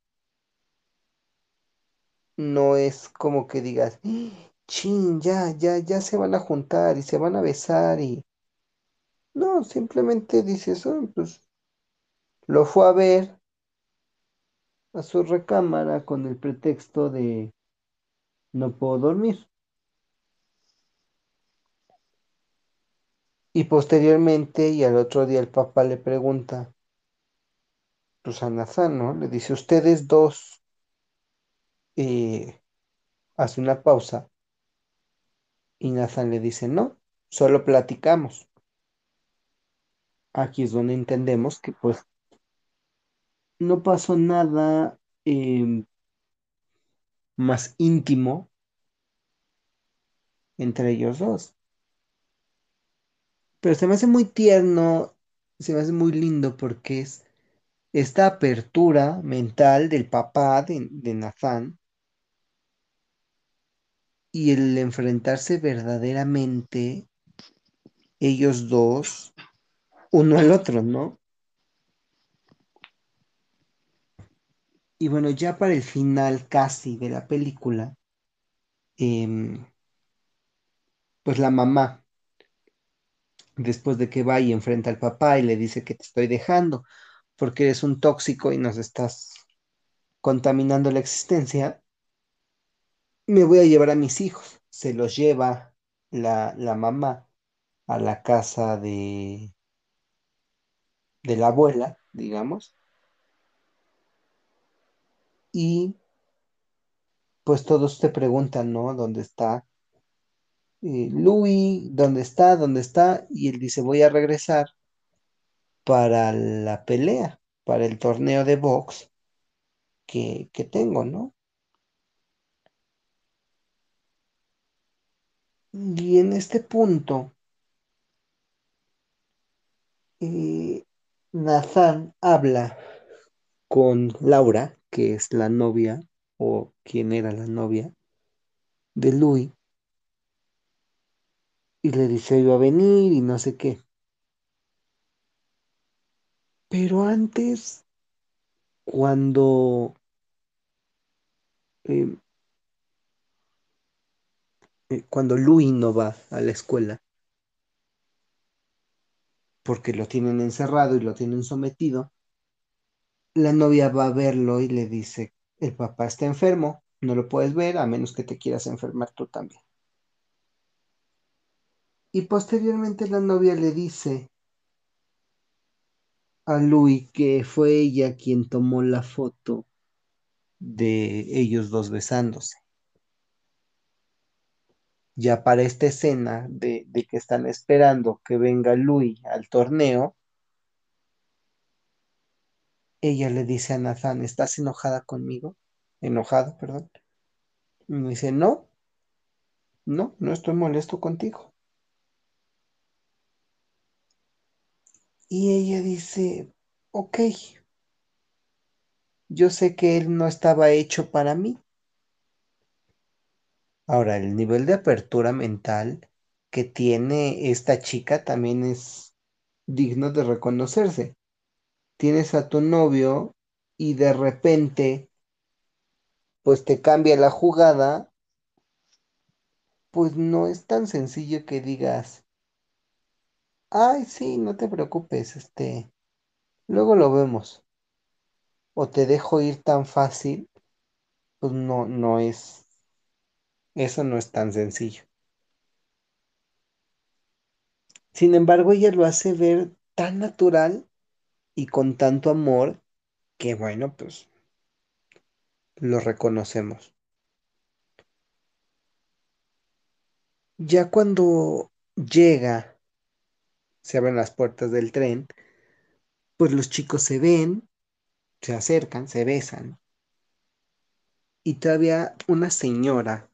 No es como que digas, "Ah, chin, ya, ya, ya se van a juntar y se van a besar y... No, simplemente dices, "Oh, pues lo fue a ver a su recámara con el pretexto de no puedo dormir. Y posteriormente, y al otro día el papá le pregunta, pues a Nathan, ¿no? Le dice, ustedes dos, eh, hace una pausa y Nathan le dice, no, solo platicamos. Aquí es donde entendemos que pues no pasó nada em, más íntimo entre ellos dos. Pero se me hace muy tierno, se me hace muy lindo porque es esta apertura mental del papá de, de Nathan y el enfrentarse verdaderamente ellos dos, uno al otro, ¿no? Y bueno, ya para el final casi de la película, em, pues la mamá, después de que va y enfrenta al papá y le dice que te estoy dejando porque eres un tóxico y nos estás contaminando la existencia, me voy a llevar a mis hijos. Se los lleva la, la mamá a la casa de, de la abuela, digamos, y pues todos te preguntan, ¿no? ¿Dónde está eh, Louis? ¿Dónde está? ¿Dónde está? Y él dice, voy a regresar para la pelea, para el torneo de box que, que tengo, ¿no? Y en este punto, eh, Nathan habla con Laura, que es la novia, o quien era la novia de Louis, y le dice iba a venir y no sé qué. Pero antes, cuando, eh, eh, cuando Louis no va a la escuela, porque lo tienen encerrado y lo tienen sometido, la novia va a verlo y le dice, el papá está enfermo, no lo puedes ver a menos que te quieras enfermar tú también. Y posteriormente la novia le dice a Louis que fue ella quien tomó la foto de ellos dos besándose. Ya para esta escena de, que están esperando que venga Louis al torneo, ella le dice a Nathan, ¿estás enojada conmigo? Enojado, perdón. Y me dice, no, no, no estoy molesto contigo. Y ella dice, ok, yo sé que él no estaba hecho para mí. Ahora, el nivel de apertura mental que tiene esta chica también es digno de reconocerse. Tienes a tu novio y de repente, pues te cambia la jugada, pues no es tan sencillo que digas, ay, sí, no te preocupes, este, luego lo vemos. O te dejo ir tan fácil, pues no, no es, eso no es tan sencillo. Sin embargo, ella lo hace ver tan natural y con tanto amor que bueno, pues lo reconocemos. Ya cuando llega, se abren las puertas del tren, pues los chicos se ven, se acercan, se besan. Y todavía una señora,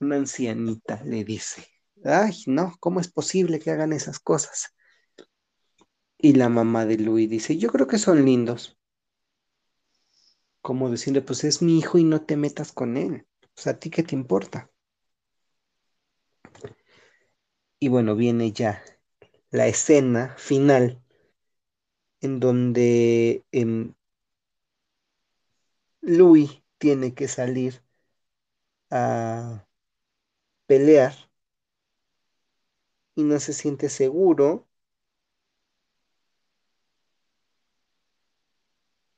una ancianita, le dice, ay, no, ¿cómo es posible que hagan esas cosas? Y la mamá de Louis dice, yo creo que son lindos. Como decirle, pues es mi hijo y no te metas con él. Sea, ¿a ti qué te importa? Y bueno, viene ya la escena final en donde em, Louis tiene que salir a pelear y no se siente seguro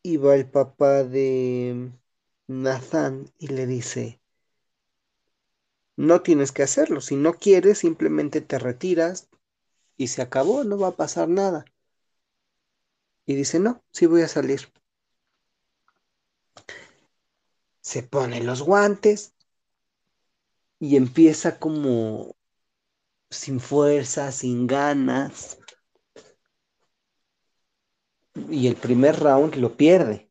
y va el papá de Nathan y le dice, no tienes que hacerlo, si no quieres simplemente te retiras y se acabó, no va a pasar nada. Y dice, no, sí voy a salir. Se pone los guantes y empieza como sin fuerza, sin ganas. Y el primer round lo pierde.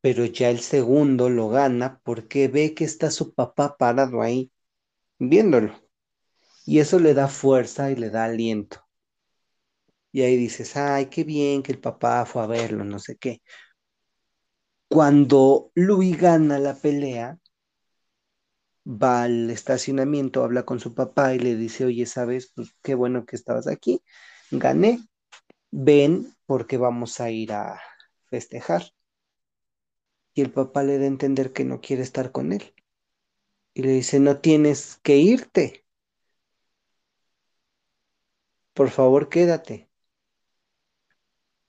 Pero ya el segundo lo gana porque ve que está su papá parado ahí, viéndolo. Y eso le da fuerza y le da aliento. Y ahí dices, ay, qué bien que el papá fue a verlo, no sé qué. Cuando Louis gana la pelea, va al estacionamiento, habla con su papá y le dice, oye, ¿sabes? Pues qué bueno que estabas aquí. Gané. Ven porque vamos a ir a, festejar. Y el papá le da a entender que no quiere estar con él. Y le dice, no tienes que irte. Por favor, quédate.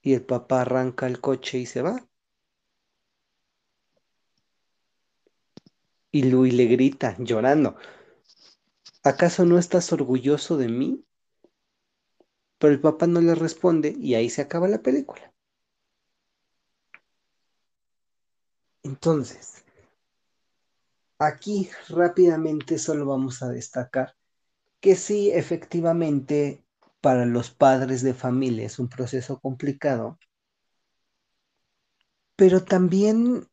Y el papá arranca el coche y se va. Y Luis le grita, llorando, ¿acaso no estás orgulloso de mí? Pero el papá no le responde y ahí se acaba la película. Entonces, aquí rápidamente solo vamos a destacar que sí, efectivamente, para los padres de familia es un proceso complicado, pero también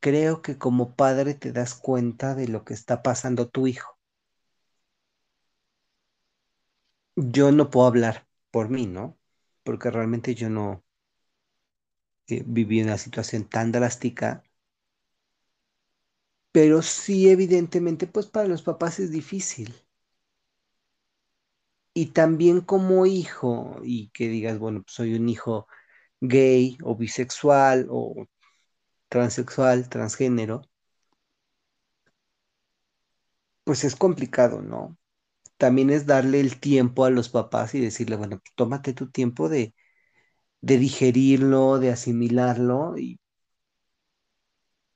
creo que como padre te das cuenta de lo que está pasando tu hijo. Yo no puedo hablar por mí, ¿no? Porque realmente yo no eh, viví una situación tan drástica, pero sí evidentemente, pues para los papás es difícil. Y también como hijo, y que digas, bueno, pues soy un hijo gay o bisexual o transexual, transgénero, pues es complicado, ¿no? También es darle el tiempo a los papás y decirle, bueno, pues tómate tu tiempo de, de digerirlo, de asimilarlo y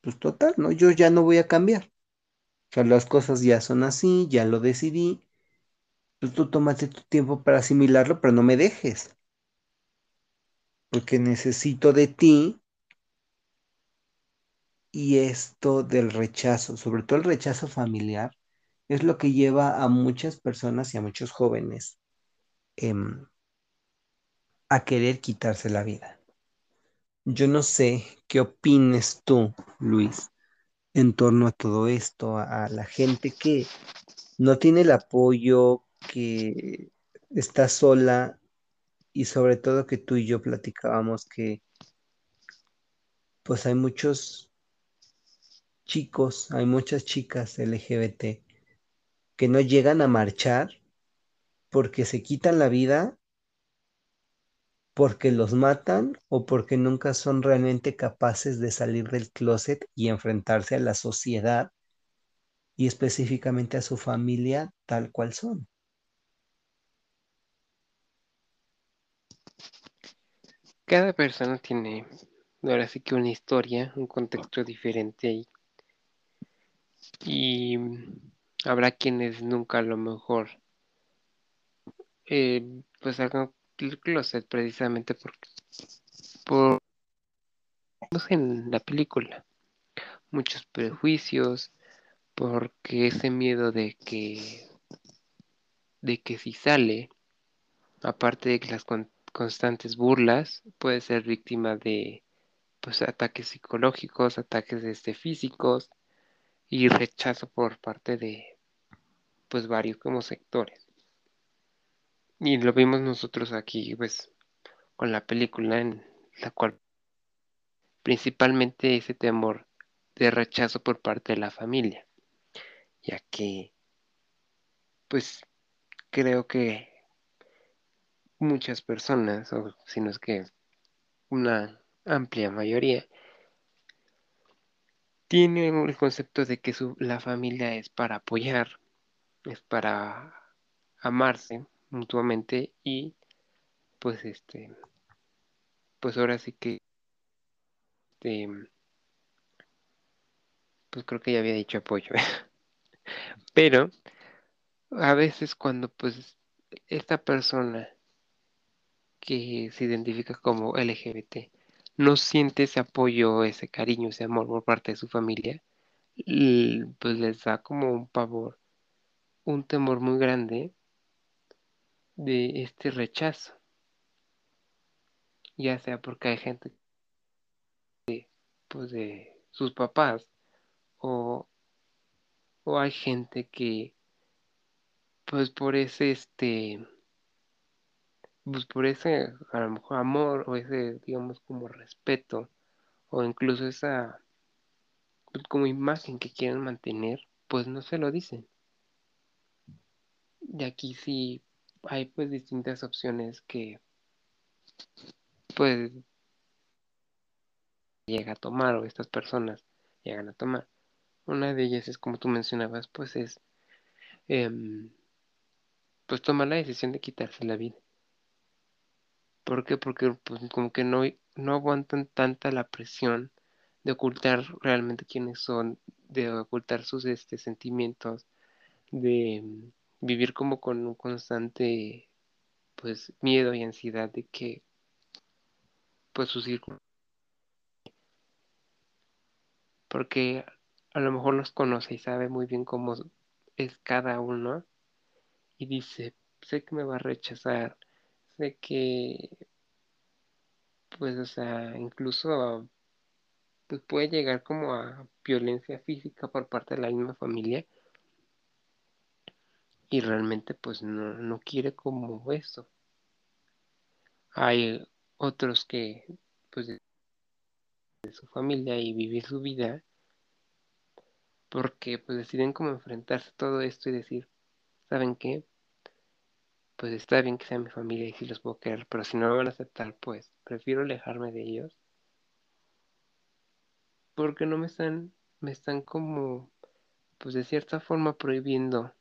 pues total, ¿no? Yo ya no voy a cambiar. O sea, las cosas ya son así, ya lo decidí. Pues tú tómate tu tiempo para asimilarlo, pero no me dejes. Porque necesito de ti y esto del rechazo, sobre todo el rechazo familiar, es lo que lleva a muchas personas y a muchos jóvenes em, a querer quitarse la vida. Yo no sé qué opines tú, Luis, en torno a todo esto, a, a la gente que no tiene el apoyo, que está sola y sobre todo que tú y yo platicábamos que pues hay muchos chicos, hay muchas chicas LGBT que no llegan a marchar porque se quitan la vida, porque los matan o porque nunca son realmente capaces de salir del closet y enfrentarse a la sociedad y específicamente a su familia tal cual son. Cada persona tiene ahora sí que una historia, un contexto diferente ahí. Y habrá quienes nunca a lo mejor eh, pues hagan el closet precisamente porque por en la película. Muchos prejuicios porque ese miedo de que de que si sale aparte de que las con- constantes burlas puede ser víctima de pues ataques psicológicos ataques este, físicos y rechazo por parte de pues varios como sectores. Y lo vimos nosotros aquí pues con la película en la cual principalmente ese temor de rechazo por parte de la familia, ya que pues creo que muchas personas, o si no es que una amplia mayoría, tienen el concepto de que la familia es para apoyar, es para amarse mutuamente y pues este pues ahora sí que este, pues creo que ya había dicho apoyo. Pero a veces cuando pues esta persona que se identifica como LGBT no siente ese apoyo, ese cariño, ese amor por parte de su familia, pues les da como un pavor, un temor muy grande de este rechazo, ya sea porque hay gente pues de sus papás o, o hay gente que pues por ese este pues por ese a lo mejor amor o ese digamos como respeto o incluso esa pues, como imagen que quieren mantener pues no se lo dicen y aquí sí hay pues distintas opciones que pues llega a tomar o estas personas llegan a tomar. Una de ellas es como tú mencionabas, pues es em, pues tomar la decisión de quitarse la vida. ¿Por qué? Porque pues, como que no, no aguantan tanta la presión de ocultar realmente quiénes son, de ocultar sus este, sentimientos, de mm, vivir como con un constante pues miedo y ansiedad de que pues su porque a lo mejor los conoce y sabe muy bien cómo es cada uno y dice, sé que me va a rechazar, sé que pues o sea, incluso pues puede llegar como a violencia física por parte de la misma familia y realmente pues no, no quiere como eso. Hay otros que pues de su familia y vivir su vida porque pues deciden como enfrentarse a todo esto y decir, ¿saben qué? Pues está bien que sea mi familia y si los puedo querer, pero si no me van a aceptar, pues prefiero alejarme de ellos porque no me están, me están como, pues de cierta forma prohibiendo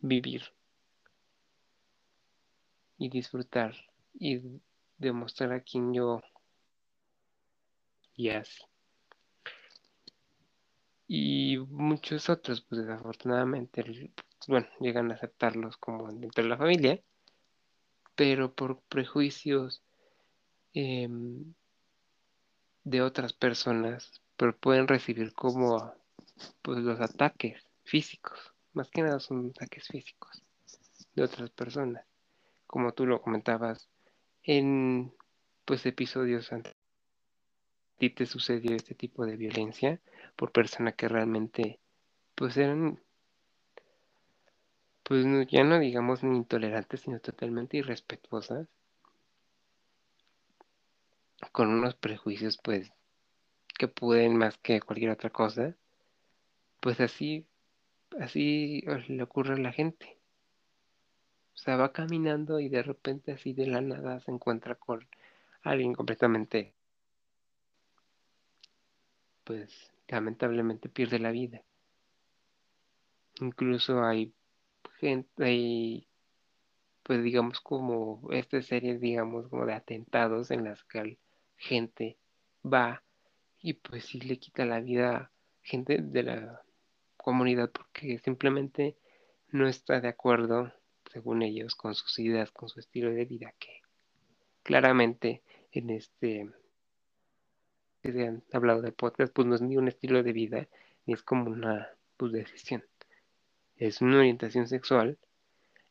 vivir y disfrutar y demostrar a quien yo y así. Y muchos otros, pues desafortunadamente, bueno, llegan a aceptarlos como dentro de la familia, pero por prejuicios eh, de otras personas, pero pueden recibir como pues los ataques físicos, más que nada son ataques físicos de otras personas, como tú lo comentabas en pues episodios antes. ¿A ti te sucedió este tipo de violencia por persona que realmente pues eran pues no, ya no digamos ni intolerantes, sino totalmente irrespetuosas, con unos prejuicios pues que pueden más que cualquier otra cosa, pues así, así le ocurre a la gente. O sea, va caminando y de repente así de la nada se encuentra con alguien completamente, pues lamentablemente pierde la vida. Incluso hay gente, hay, pues digamos como esta serie, digamos como de atentados en las que gente va y pues sí le quita la vida a gente de la comunidad porque simplemente no está de acuerdo, según ellos, con sus ideas, con su estilo de vida, que claramente en este que se han hablado de podcast, pues no es ni un estilo de vida, ni es como una pues, decisión. Es una orientación sexual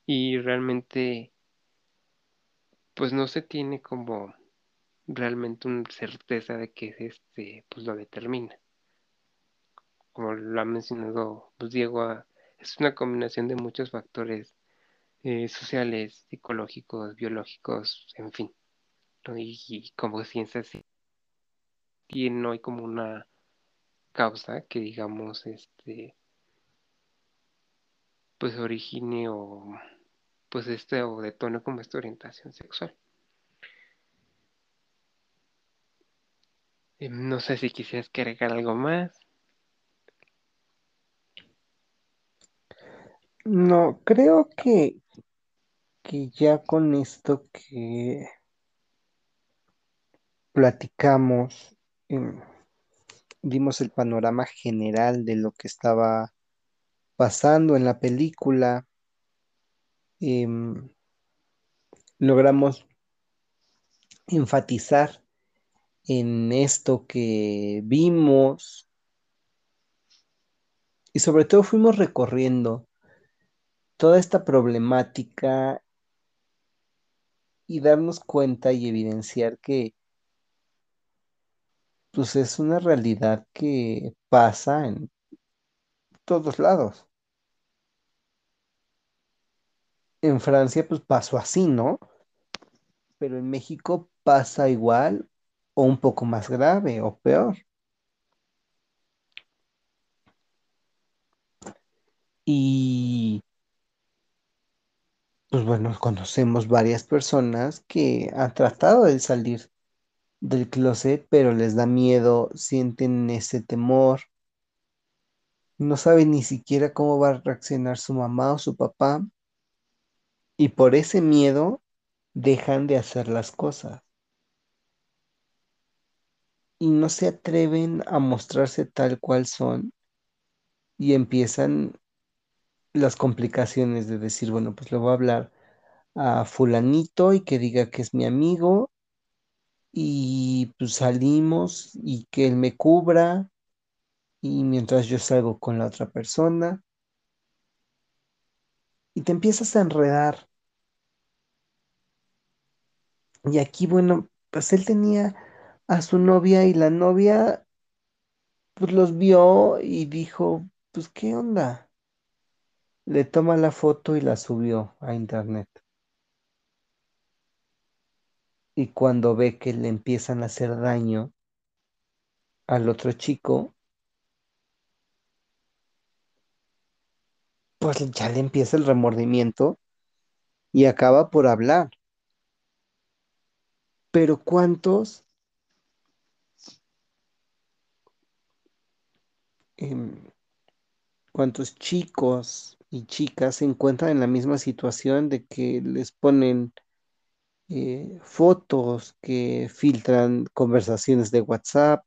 y realmente pues no se tiene como realmente una certeza de que este pues lo determina. Como lo ha mencionado pues, Diego, es una combinación de muchos factores eh, sociales, psicológicos, biológicos, en fin. y, como ciencia sí tiene hoy como una causa que digamos este pues origine o pues este o detone como esta orientación sexual. No sé si quisieras agregar algo más. No, creo que, que ya con esto que platicamos, eh, dimos el panorama general de lo que estaba pasando en la película. Eh, logramos enfatizar en esto que vimos y sobre todo fuimos recorriendo toda esta problemática y darnos cuenta y evidenciar que pues es una realidad que pasa en todos lados. En Francia pues pasó así, ¿no? Pero en México pasa igual o un poco más grave o peor. Y pues bueno, conocemos varias personas que han tratado de salir del closet, pero les da miedo, sienten ese temor, no saben ni siquiera cómo va a reaccionar su mamá o su papá, y por ese miedo dejan de hacer las cosas. Y no se atreven a mostrarse tal cual son y empiezan las complicaciones de decir, bueno, pues le voy a hablar a fulanito y que diga que es mi amigo y pues salimos y que él me cubra y mientras yo salgo con la otra persona y te empiezas a enredar. Y aquí, bueno, pues él tenía a su novia y la novia pues los vio y dijo, pues ¿qué onda? Le toma la foto y la subió a internet. Y cuando ve que le empiezan a hacer daño al otro chico, pues ya le empieza el remordimiento y acaba por hablar. Pero ¿cuántos em, cuántos chicos y chicas se encuentran en la misma situación de que les ponen eh, fotos, que filtran conversaciones de WhatsApp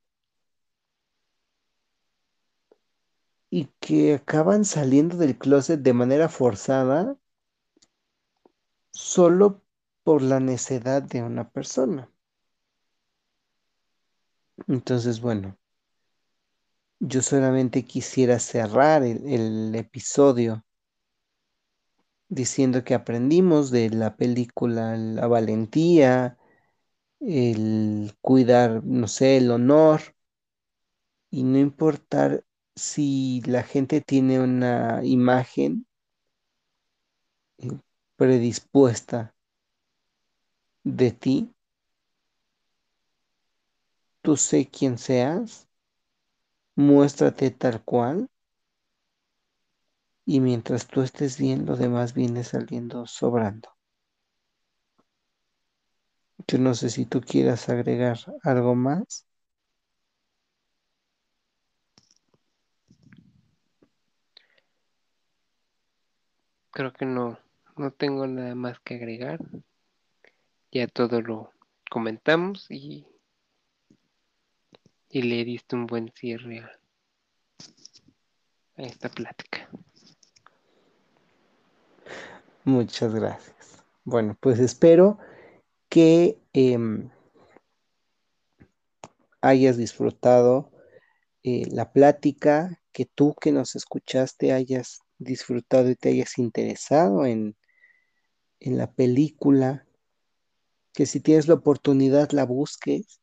y que acaban saliendo del closet de manera forzada solo por la necedad de una persona. Entonces, bueno, yo solamente quisiera cerrar el, el episodio diciendo que aprendimos de la película la valentía, el cuidar, no sé, el honor y no importar si la gente tiene una imagen eh, predispuesta de ti, tú sé quién seas, muéstrate tal cual y mientras tú estés bien, lo demás viene saliendo sobrando. Yo no sé si tú quieras agregar algo más. Creo que no, no tengo nada más que agregar. Ya todo lo comentamos y, y le diste un buen cierre a, esta plática. Muchas gracias. Bueno, pues espero que em, hayas disfrutado eh, la plática, que tú que nos escuchaste hayas disfrutado y te hayas interesado en, en la película, que si tienes la oportunidad la busques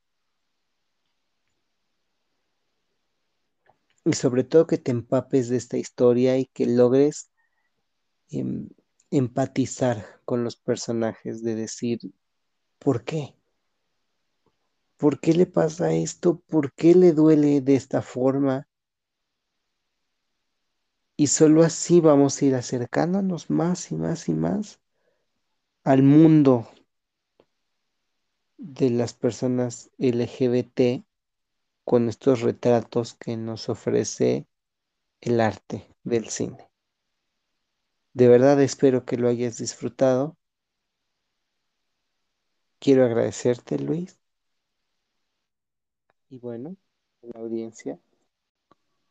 y sobre todo que te empapes de esta historia y que logres em, empatizar con los personajes, de decir, ¿por qué? ¿Por qué le pasa esto? ¿Por qué le duele de esta forma? Y solo así vamos a ir acercándonos más y más y más al mundo de las personas LGBT con estos retratos que nos ofrece el arte del cine. De verdad espero que lo hayas disfrutado. Quiero agradecerte, Luis. Y bueno, la audiencia,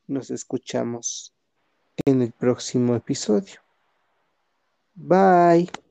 nos escuchamos en el próximo episodio. Bye.